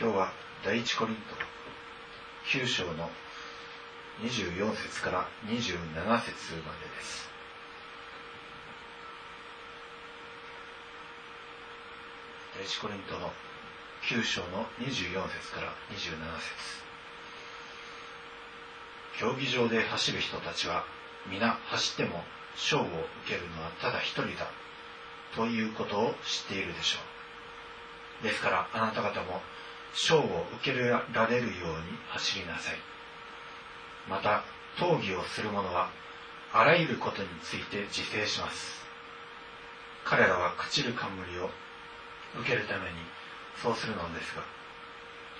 今日は第一コリント9章の24節から27節までです。第一コリントの9章の24節から27節競技場で走る人たちは皆走っても賞を受けるのはただ一人だということを知っているでしょうですからあなた方も賞を受けられるように走りなさい。また討議をする者はあらゆることについて自制します。彼らは朽ちる冠を受けるためにそうするのですが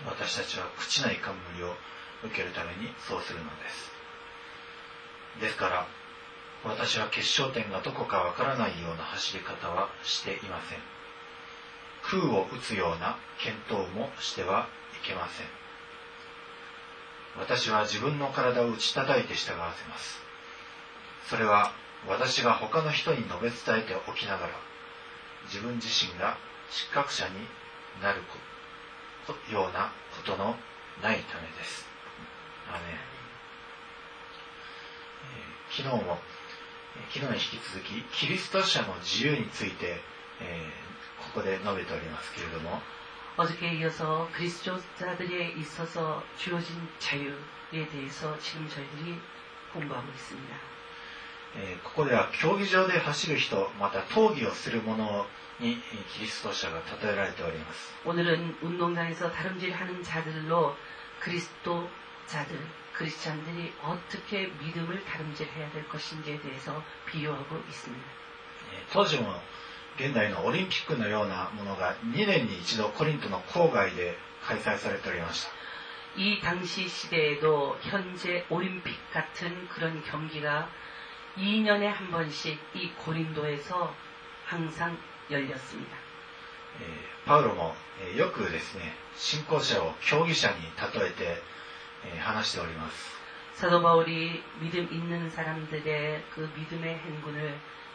私たちは朽ちない冠を受けるためにそうするのです。ですから私は決勝点がどこかわからないような走り方はしていません。空を打つような検討もしてはいけません。私は自分の体を打ち叩いて従わせます。それは私が他の人に述べ伝えておきながら自分自身が失格者になるようなことのないためです。アえー昨日も、昨日に引き続き、キリスト者の自由について、えーここで述べておりますけれども어저께 이어서 그리스도자들에 있어서 주어진 자유에 대해서 지금 저희들이 공부하고 있습니 다. ここでは競技場で走る人また闘技をする者にキリスト者が例えられております오늘은 운동장에서 다름질하는 자들로 그리스도자들 크리스찬들이 어떻게 믿음을 다름질해야 될 것인지에 대해서 비유하고 있습니 다. 当時も現代のオリンピックのようなものが2年に一度コリントの郊外で開催されておりました。이당시시대에도현재올림픽같은그런경기가2년에한번씩이고린도에서항상열렸습니다パウロもよくですね、信仰者を競技者に例えて話しております。사도바울이믿음있는사람들의그믿음의행군을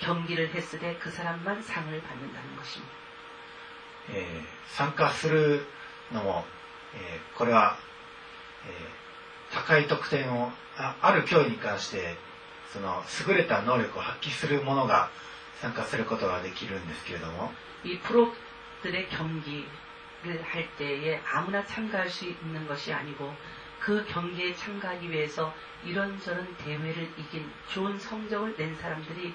경기를 했을 때 그 사람만 상을 받는다는 것입니다. 예, 참가する のも, 예, これは, 예, 高い得点を, 아, ある競技に関してその優れた能力を発揮する者が参加することができるんですけれども이 프로들의 경기를 할 때에 아무나 참가할 수 있는 것이 아니고 그 경기에 참가하기 위해서 이런저런 대회를 이긴 좋은 성적을 낸 사람들이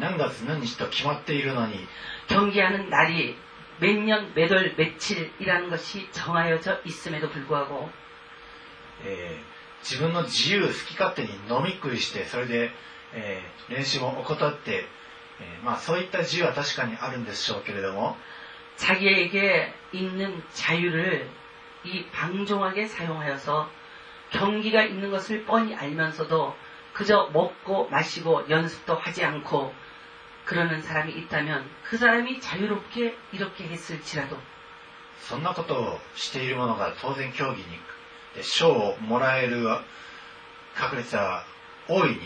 何月何日と決まっているのに 경기하는 날이 몇 년, 몇 월, 며칠이라는 것이 정하여져 있음에도 불구하고 えー自分の自由好き勝手に飲み食いしてそれで、えー練習も怠って、えーまあ、そういった自由は確かにあるんでしょうけれども 자기에게 있는 자유를 이 방종하게 사용하여서 경기가 있는 것을 뻔히 알면서도 그저 먹고 마시고 연습도 하지 않고 그러는 사람이 있다면 그 사람이 자유롭게 이렇게 했을지라도 そんなことをしている者が当然競技にで賞をもらえる確率は 大いに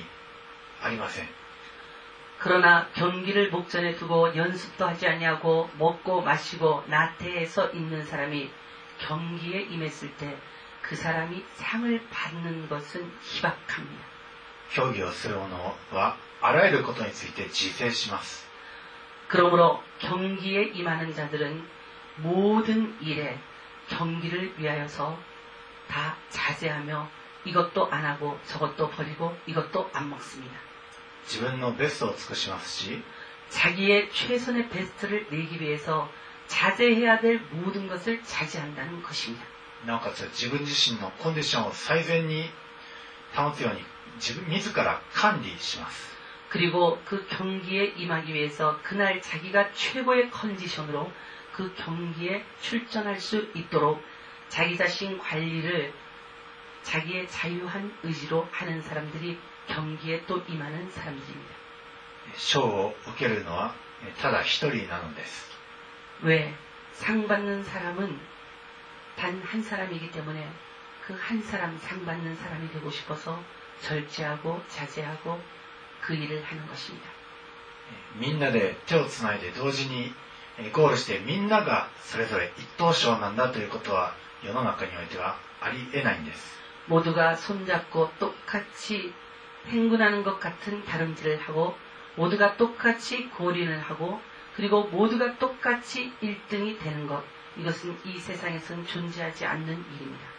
ありません 그러나 경기를 목전에 두고 연습도 하지 아니하고 먹고 마시고 나태해서 있는 사람이 경기에 임했을 때 그 사람이 상을 받는 것은 희박합니다. 競技をする者はあらゆることについて自制します 그러므로 경기에 임하는 자들은 모든 일에 경기를 위하여서 다 자제하며 이것도 안 하고 저것도 버리고 이것도 안 먹습니다. 自分のベストを尽くしますし 자기의 최선의 베스트를 내기 위해서 자제해야 될 모든 것을 자제한다는 것입니다. なおかつ自分自身のコンディションを最善に 保つように自分自ら管理します 그리고 그 경기에 임하기 위해서 그날 자기가 최고의 컨디션으로 그 경기에 출전할 수 있도록 자기 자신 관리를 자기의 자유한 의지로 하는 사람들이 경기에 또 임하는 사람들입니다. 賞を受けるのはえただ一人なのです 왜? 상 받는 사람은 단 한 사람이기 때문에 그 한 사람 상 받는 사람이 되고 싶어서 절제하고 자제하고 그 일을 하는 것입니다. みんなで手をつないで同時にえゴールしてみんながそれぞれ一等賞なんだということは世の中においてはありえないんです 모두가 손잡고 똑같이 행군하는 것 같은 다름질을 하고 모두가 똑같이 고린을 하고 그리고 모두가 똑같이 1등이 되는 것 이것은 이 세상에서는 존재하지 않는 일입니다.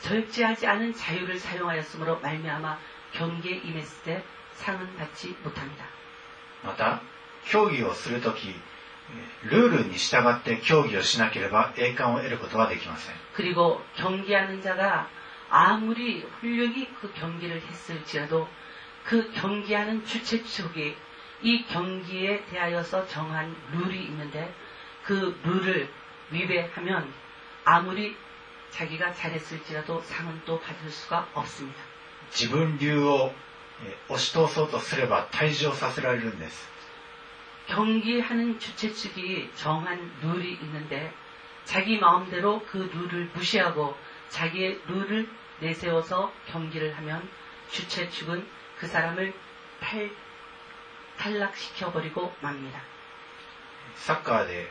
절제하지 않은 자유를 사용하였으므로 말미암아 경기에 임했을 때 상은 받지 못합니다. また競技をするときえールールに従って競技をしなければ栄冠を得ることはできません 그리고 경기하는 자가 아무리 훌륭히 그 경기를 했을지라도 그 경기하는 주최 측이 이 경기에 대하여서 정한 룰이 있는데 그 룰을 위배하면 아무리 자기가 잘했을지라도 상은 또 받을 수가 없습니다. 自分流をえー押し通そうとすれば退場させられるんです 경기하는 주최 측이 정한 룰이 있는데 자기 마음대로 그 룰을 무시하고 자기의 룰을 내세워서 경기를 하면 주최 측은 그 사람을 탈, 탈락시켜버리고 맙니다. サッカーで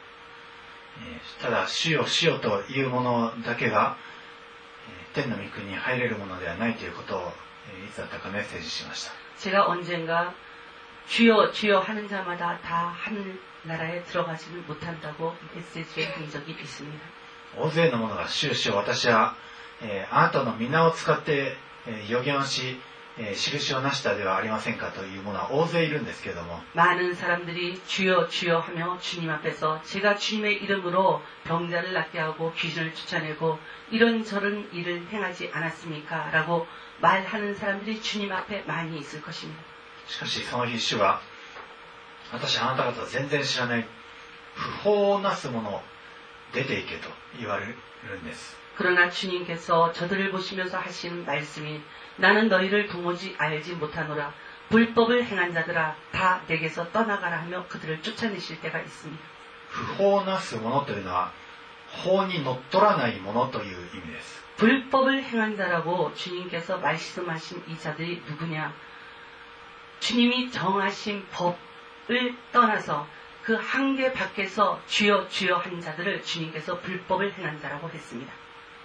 えーただ死よ死よというものだけがえー天の御国に入れるものではないということをえーいつだったかメッセージしました 제가 언젠가 주여 주여 하는 자마다 다 하늘나라에 들어가지는 못한다고 메시지를 본 적이 있습니다. 大勢の者が主よ主よ私は、えーあなたの皆を使って、えー予言をし、 えー印を成したではありませんかという者は大勢いるんですけれども 많은 사람들이 주여 주여 하며 주님 앞에서 제가 주님의 이름으로 병자를 낫게 하고 귀신을 쫓아내고 이런저런 일을 행하지 않았습니까? 라고 말하는 사람들이 주님 앞에 많이 있을 것입니다. しかしその日主は私あなた方全然知らない不法をなす者出ていけと言われるんです 그러나 주님께서 저들을 보시면서 하시는 말씀이 나는 너희를 도무지 알지 못하노라 불법을 행한 자들아 다 내게서 떠나가라 하며 그들을 쫓아내실 때가 있습니다. 不法をなす者というのは法にのっとらない者という意味です 불법을 행한 자라고 주님께서 말씀하신 이 자들이 누구냐? 주님이 정하신 법을 떠나서 그 한계 밖에서 주여 주여 한 자들을 주님께서 불법을 행한 자라고 했습니다.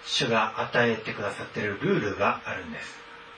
主が与えてくださっているルールがあるんです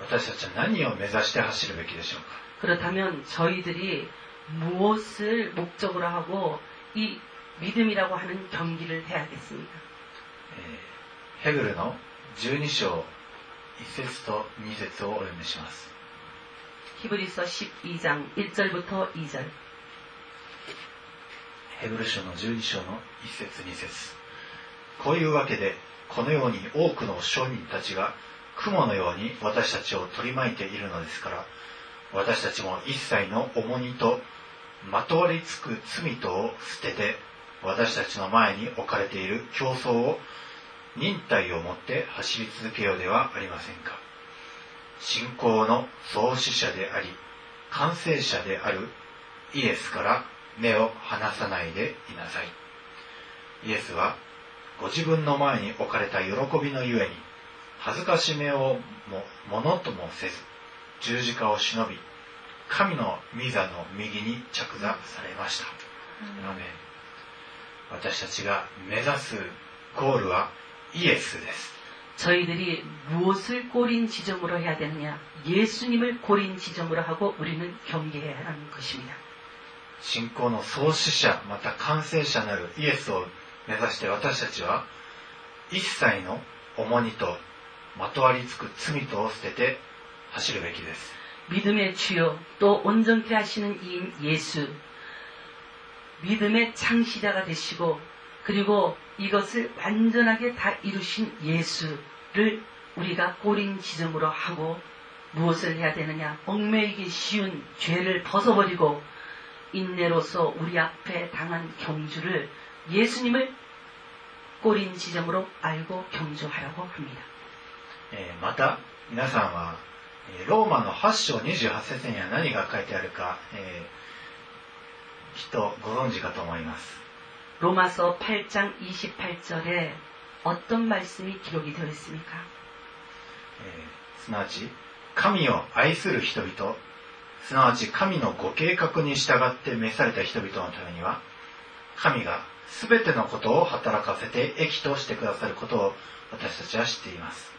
私たちは何を目指して走るべきでしょうか 그렇다면 저희들이 무엇을 목적으로 하고 이 믿음이라고 하는 경기를 해야겠습니까? えーヘブルの12章1節と2節をお読みします 히브리서 12장 1절부터 2절. ヘブル書の12章の1節2節こういうわけでこのように多くの商人たちが 雲のように私たちを取り巻いているのですから私たちも一切の重荷とまとわりつく罪とを捨てて私たちの前に置かれている競争を忍耐をもって走り続けようではありませんか。信仰の創始者であり完成者であるイエスから目を離さないでいなさい。イエスはご自分の前に置かれた喜びのゆえに恥ずかしめをもものともせず十字架を忍び神の御座の右に着座されました、アーメン私たちが目指すゴールはイエスです 저희들이 무엇을 꼬린 지점으로 해야 되느냐? 예수님을 꼬린 지점으로 하고 우리는 경계해야 하는 것입니다. 信仰の創始者また完成者なるイエスを目指して私たちは一切の重荷と まとわりつく罪とを捨てて走るべきです 믿음의 주요 또 온전케 하시는 이인 예수 믿음의 창시자가 되시고 그리고 이것을 완전하게 다 이루신 예수를 우리가 꼬린 지점으로 하고 무엇을 해야 되느냐 얽매이기 쉬운 죄를 벗어버리고 인내로서 우리 앞에 당한 경주를 예수님을 꼬린 지점으로 알고 경주하라고 합니다. えーまた皆さんはえーローマの8章28節には何が書いてあるか、えーきっとご存知かと思います 로마서 8장 28절에 어떤 말씀이 기록이 되어 있습니까? えーすなわち神を愛する人々すなわち神のご計画に従って召された人々のためには神が全てのことを働かせて益としてくださることを私たちは知っています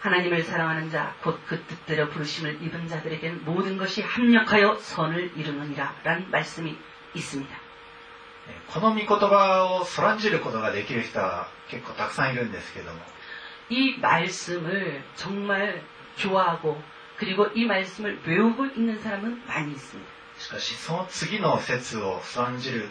하나님을 사랑하는 자, 곧 그 뜻대로 부르심을 입은 자들에겐 모든 것이 합력하여 선을 이루느니라 라는 말씀이 있습니다. えーこの御言葉をそらんじることができる人は結構たくさんいるんですけども 이 말씀을 정말 좋아하고 그리고 이 말씀을 외우고 있는 사람은 많이 있습니다. しかしその次の説をそらんじる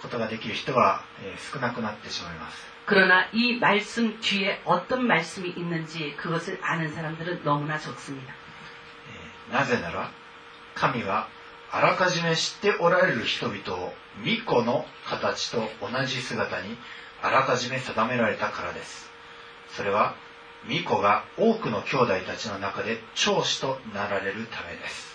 ことができる人は、えー少なくなってしまいます 그러나 이 말씀 뒤에 어떤 말씀이 있는지 그것을 아는 사람들은 너무나 적습니다. えーなぜなら神はあらかじめ知っておられる人々を巫女の形と同じ姿にあらかじめ定められたからですそれは巫女が多くの兄弟たちの中で長子となられるためです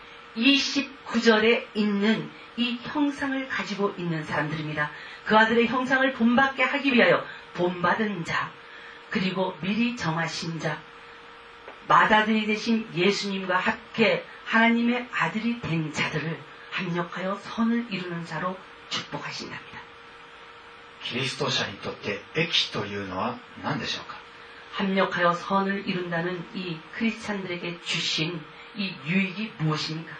29절에 있는 이 형상을 가지고 있는 사람들입니다. 그 아들의 형상을 본받게 하기 위하여 본받은 자, 그리고 미리 정하신 자, 맏아들이 되신 예수님과 함께 하나님의 아들이 된 자들을 합력하여 선을 이루는 자로 축복하신답니다. キリスト者にとって益というのは何でしょうか 합력하여 선을 이룬다는 이 크리스찬들에게 주신 이 유익이 무엇입니까?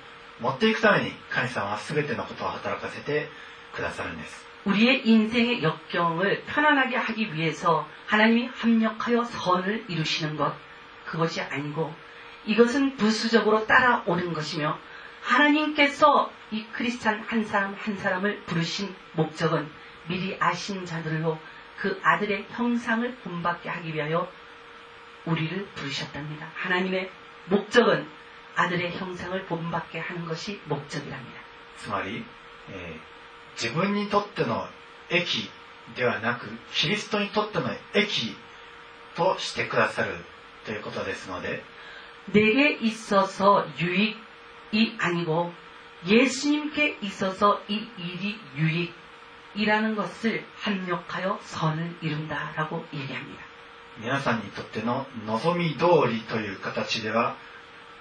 持っていくために神様は全てのことを働かせてくださるんです 우리의 인생의 역경을 편안하게 하기 위해서 하나님이 합력하여 선을 이루시는 것, 그것이 아니고 이것은 부수적으로 따라오는 것이며 하나님께서 이 크리스찬 한 사람 한 사람을 부르신 목적은 미리 아신 자들로 그 아들의 형상을 본받게 하기 위하여 우리를 부르셨답니다. 하나님의 목적은 아들의 형상을 본받게 하는 것이 목적이랍니다. つまり、えー自分にとっての益ではなくキリストにとっての益としてくださるということですので 내게 있어서 유익이 아니고 예수님께 있어서 이 일이 유익이라는 것을 합력하여 선을 이룬다라고 얘기합니다. 皆さんにとっての望み通りという形では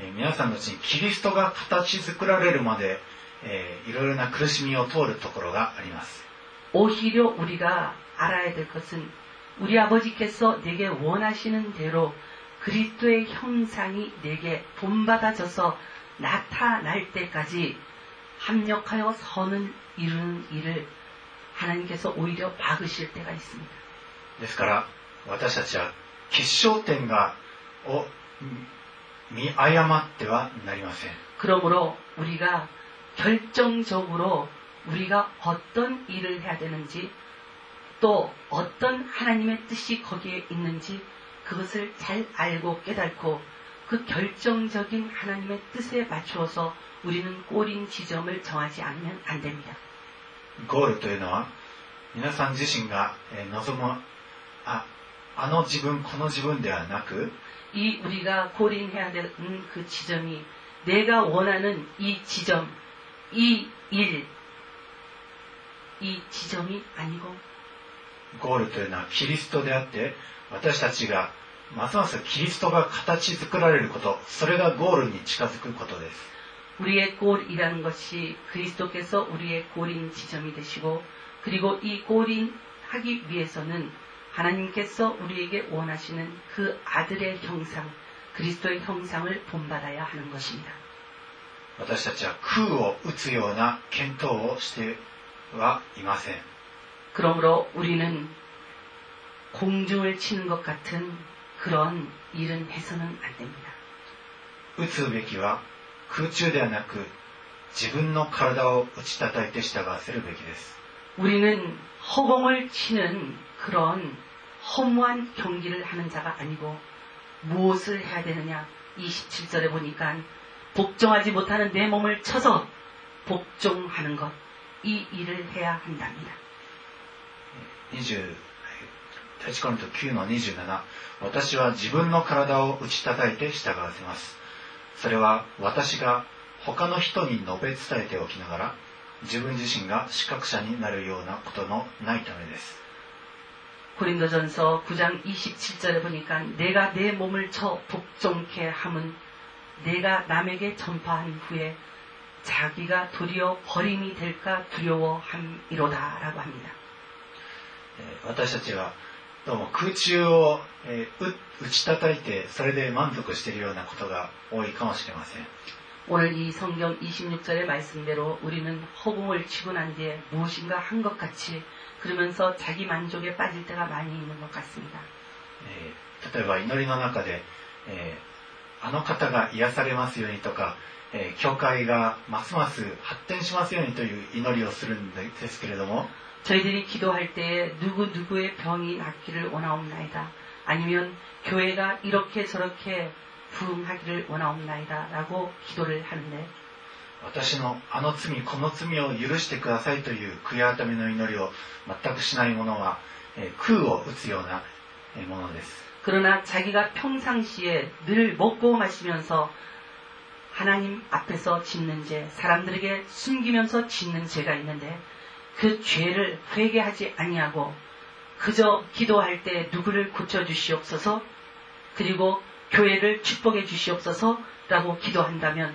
えー皆さんのうちにキリストが形作られるまで、えーいろいろな苦しみを通るところがあります 오히려 우리가 알아야 될 것은 우리 아버지께서 내게 원하시는 대로 그리스도의 형상이 내게 본받아져서 나타날 때까지 합력하여 선을 이루는 일을 하나님께서 오히려 막으실 때가 있습니다. ですから私たちは決勝点がを 見見誤ってはなりません 그러므로 우리가 결정적으로 우리가 어떤 일을 해야 되는지 또 어떤 하나님의 뜻이 거기에 있는지 그것을 잘 알고 깨닫고 그 결정적인 하나님의 뜻에 맞추어서 우리는 꼬린 지점을 정하지 않으면 안 됩니다. ゴールというのは皆さん自身がえー望むああの自分この自分ではなく 이 우리가 고린해야 되는 그 지점이 내가 원하는 이 지점, 이 일, 이 지점이 아니고 ゴールというのはキリストであって私たちがますますキリストが形作られることそれがゴールに近づくことです 우리의 골이라는 것이 그리스도께서 우리의 골인 지점이 되시고 그리고 이 골인 하기 위해서는 하나님께서 우리에게 원하시는 그 아들의 형상, 그리스도의 형상을 본받아야 하는 것입니다. 私たちは空を打つような検討をしてはいません 그러므로 우리는 공중을 치는 것 같은 그런 일은 해서는 안 됩니다. 打つべきは空中ではなく自分の体を打ち叩いて従わせるべきです 우리는 허공을 치는 그런 허무한 경기를 하는 자가 아니고 무엇을 해야 되느냐 27절에 보니까 복종하지 못하는 내 몸을 쳐서 복종하는 것 이 일을 해야 한답니다. 20第一コリント9の27私は自分の体を打ち叩いて従わせます それは私が他の人に述べ伝えておきながら自分自身が資格者になるようなことのないためです 고린도전서 9장 27절에 보니까 내가 내 몸을 쳐 복종케 함은 내가 남에게 전파한 후에 자기가 도리어 버림이 될까 두려워함이로다라고 합니다. えー私たちはどうも空中を、えーう打ち叩いてそれで満足しているようなことが多いかもしれません 오늘 이 성경 26절의 말씀대로 우리는 허공을 치고 난 뒤에 무엇인가 한 것 같이 그러면서 자기 만족에 빠질 때가 많이 있는 것 같습니다. 예, 例えば祈りの中で、えー、あの方が癒されますようにとか、えー、教会がますます発展しますようにという祈りをするんですけれども、 저희들이 기도할 때 누구 누구의 병이 낫기를 원하옵나이다. 아니면 교회가 이렇게 저렇게 부흥하기를 원하옵나이다라고 기도를 하는데 私のあの罪この罪を許してくださいという悔い改めの祈りを全くしない者は、えー空を打つようなえーものです 그러나 자기가 평상시에 늘 먹고 마시면서 하나님 앞에서 짓는 죄, 사람들에게 숨기면서 짓는 죄가 있는데 그 죄를 회개하지 아니하고 그저 기도할 때 누구를 고쳐 주시옵소서 그리고 교회를 축복해 주시옵소서라고 기도한다면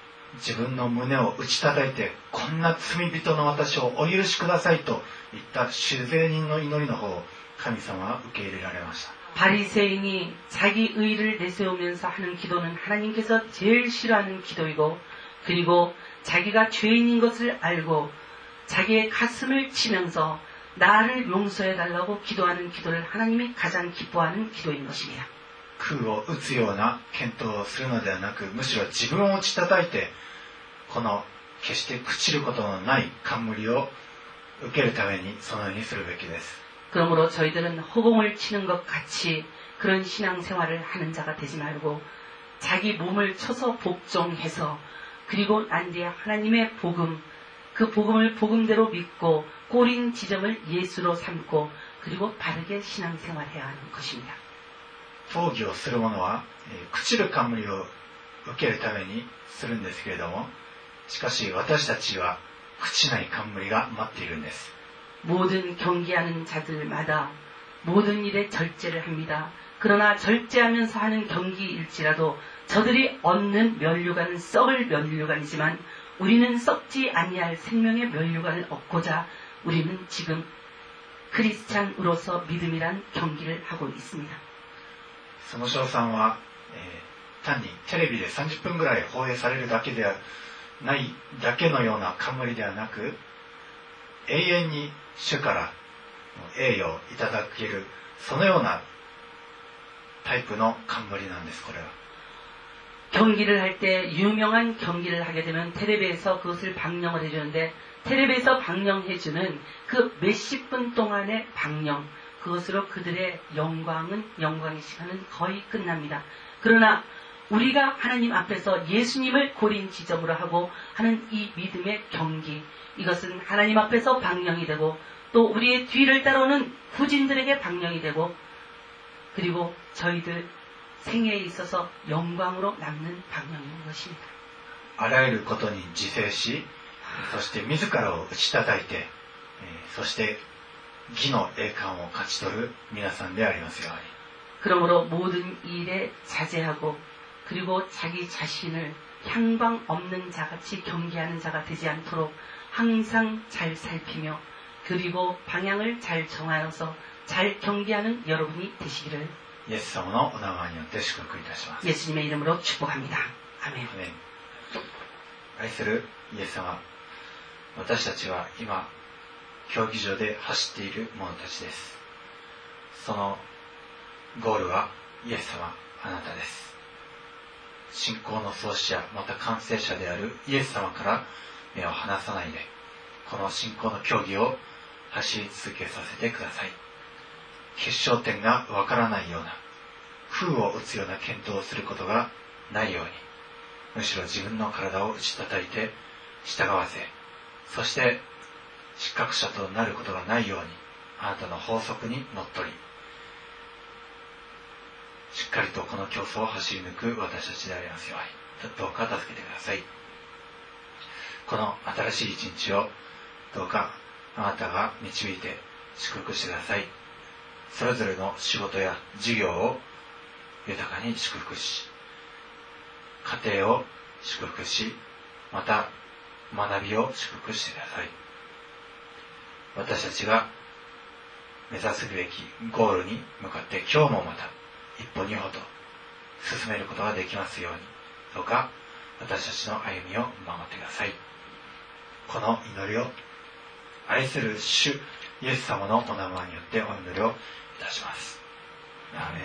自分の胸を打ち叩いてこんな罪人の私をお許しくださいと言った主税人の祈りの方を神様は受け入れられました 바리새인이 자기 의를 내세우면서 하는 기도는 하나님께서 제일 싫어하는 기도이고 그리고 자기가 죄인인 것을 알고 자기의 가슴을 치면서 나를 용서해 달라고 기도하는 기도를 하나님이 가장 기뻐하는 기도인 것입니다. 空を打つような検討をするのではなくむしろ自分を打ち叩いてこの決して朽ちることのない冠を受けるためにそのようにするべきです 그러므로 저희들은 허공을 치는 것 같이 그런 신앙생활을 하는 자가 되지 말고 자기 몸을 쳐서 복종해서 그리고 난 뒤에 하나님의 복음 그 복음을 복음대로 믿고 꼬린 지점을 예수로 삼고 그리고 바르게 신앙생활해야 하는 것입니다. 討議をする者は、えー朽ちる冠を受けるためにするんですけれどもしかし私たちは朽ちない冠が待っているんです 모든 경기하는 자들마다 모든 일에 절제를 합니다. 그러나 절제하면서 하는 경기일지라도 저들이 얻는 면류관은 썩을 면류관이지만 우리는 썩지 아니할 생명의 면류관을 얻고자 우리는 지금 크리스찬으로서 믿음이란 경기를 하고 있습니다. その賞賛は、えー単にテレビで30分ぐらい放映されるだけではないだけのような冠ではなく永遠に主から栄誉をいただけるそのようなタイプの冠なんですこれは 경기를 할 때 유명한 경기를 하게 되면 텔레비에서 그것을 방영을 해주는데 텔레비에서 방영해주는 그 몇십 분 동안의 방영 그것으로 그들의 영광은 영광의 시간은 거의 끝납니다. 그러나 우리가 하나님 앞에서 예수님을 고린 지점으로 하고 하는 이 믿음의 경기 이것은 하나님 앞에서 방영이 되고 또 우리의 뒤를 따르는 후진들에게 방영이 되고 그리고 저희들 생애에 있어서 영광으로 남는 방향인 것입니다. あらゆることに自制しそして自らを打ち叩いてえーそして 義の栄冠を勝ち取る皆さんでありますように 그러므로 모든 일에 자제하고 그리고 자기 자신을 향방 없는 자같이 경계하는 자가 되지 않도록 항상 잘 살피며 그리고 방향을 잘 정하여서 잘 경계하는 여러분이 되시기를 イエス様のお名前によって祝福いたします 예수님의 이름으로 축복합니다. 아멘. アメン愛するイエス様私たちは今 競技場で走っている者たちです。そのゴールはイエス様あなたです。信仰の創始者また完成者であるイエス様から目を離さないでこの信仰の競技を走り続けさせてください。決勝点がわからないような空を打つような検討をすることがないようにむしろ自分の体を打ち叩いて従わせそして失格者となることがないようにあなたの法則にのっとり。しっかりとこの競争を走り抜く私たちでありますように。どうか助けてください。この新しい一日をどうかあなたが導いて祝福してください。それぞれの仕事や事業を豊かに祝福し家庭を祝福しまた学びを祝福してください。私たちが目指すべきゴールに向かって今日もまた一歩二歩と進めることができますようにどうか私たちの歩みを守ってくださいこの祈りを愛する主イエス様のお名前によってお祈りをいたします。アーメン